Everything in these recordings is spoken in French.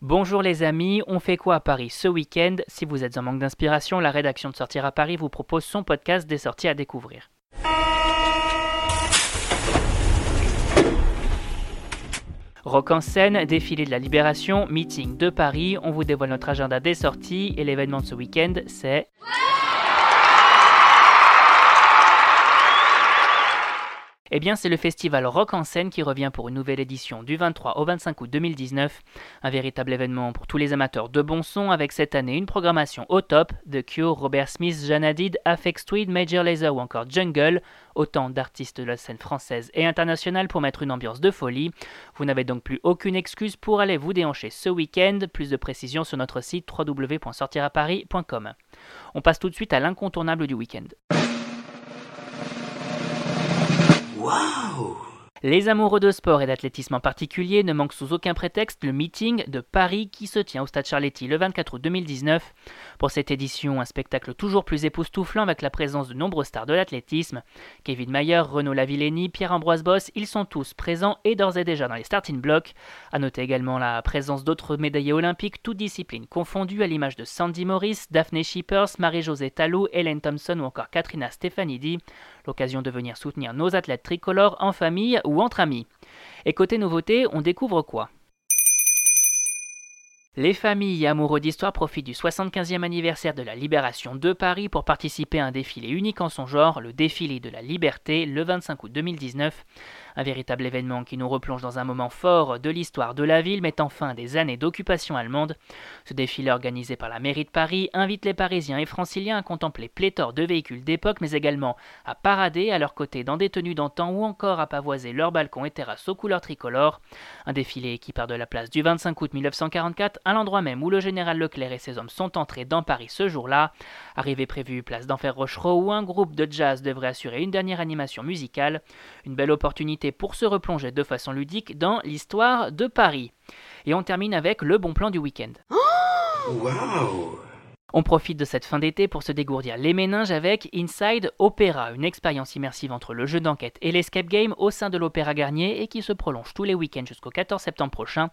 Bonjour les amis, on fait quoi à Paris ce week-end? Si vous êtes en manque d'inspiration, la rédaction de Sortir à Paris vous propose son podcast des sorties à découvrir. Rock en scène, défilé de la Libération, meeting de Paris, on vous dévoile notre agenda des sorties et l'événement de ce week-end c'est... Eh bien, c'est le festival Rock en scène qui revient pour une nouvelle édition du 23 au 25 août 2019. Un véritable événement pour tous les amateurs de bon son avec cette année une programmation au top The Cure, Robert Smith, Janadid, Afex Tweed, Major Lazer ou encore Jungle. Autant d'artistes de la scène française et internationale pour mettre une ambiance de folie. Vous n'avez donc plus aucune excuse pour aller vous déhancher ce week-end. Plus de précisions sur notre site www.sortiraparis.com. On passe tout de suite à l'incontournable du week-end. Les amoureux de sport et d'athlétisme en particulier ne manquent sous aucun prétexte le meeting de Paris qui se tient au Stade Charletti le 24 août 2019. Pour cette édition, un spectacle toujours plus époustouflant avec la présence de nombreux stars de l'athlétisme. Kevin Mayer, Renaud Lavillenie, Pierre-Ambroise Boss, ils sont tous présents et d'ores et déjà dans les starting blocks. A noter également la présence d'autres médaillés olympiques, toutes disciplines confondues, à l'image de Sandy Morris, Daphne Shippers, Marie-Josée Talou, Hélène Thompson ou encore Katrina Stefanidi. L'occasion de venir soutenir nos athlètes tricolores en famille ou entre amis. Et côté nouveauté, on découvre quoi? Les familles amoureux d'histoire profitent du 75e anniversaire de la libération de Paris pour participer à un défilé unique en son genre, le défilé de la liberté, le 25 août 2019. Un véritable événement qui nous replonge dans un moment fort de l'histoire de la ville, mettant fin à des années d'occupation allemande. Ce défilé organisé par la mairie de Paris invite les Parisiens et Franciliens à contempler pléthore de véhicules d'époque, mais également à parader à leur côté dans des tenues d'antan ou encore à pavoiser leurs balcons et terrasses aux couleurs tricolores. Un défilé qui part de la place du 25 août 1944 à l'endroit même où le général Leclerc et ses hommes sont entrés dans Paris ce jour-là. Arrivée prévue place d'Enfer Rochereau où un groupe de jazz devrait assurer une dernière animation musicale. Une belle opportunité pour se replonger de façon ludique dans l'histoire de Paris. Et on termine avec le bon plan du week-end. On profite de cette fin d'été pour se dégourdir les méninges avec Inside Opera, une expérience immersive entre le jeu d'enquête et l'escape game au sein de l'Opéra Garnier et qui se prolonge tous les week-ends jusqu'au 14 septembre prochain.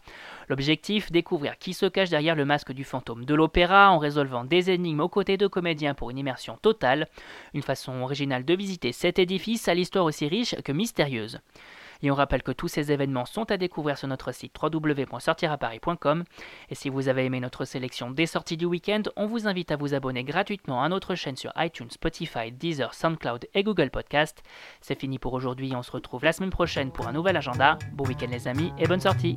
L'objectif, découvrir qui se cache derrière le masque du fantôme de l'opéra en résolvant des énigmes aux côtés de comédiens pour une immersion totale. Une façon originale de visiter cet édifice à l'histoire aussi riche que mystérieuse. Et on rappelle que tous ces événements sont à découvrir sur notre site www.sortiraparis.com. Et si vous avez aimé notre sélection des sorties du week-end, on vous invite à vous abonner gratuitement à notre chaîne sur iTunes, Spotify, Deezer, SoundCloud et Google Podcast. C'est fini pour aujourd'hui, on se retrouve la semaine prochaine pour un nouvel agenda. Bon week-end les amis et bonne sortie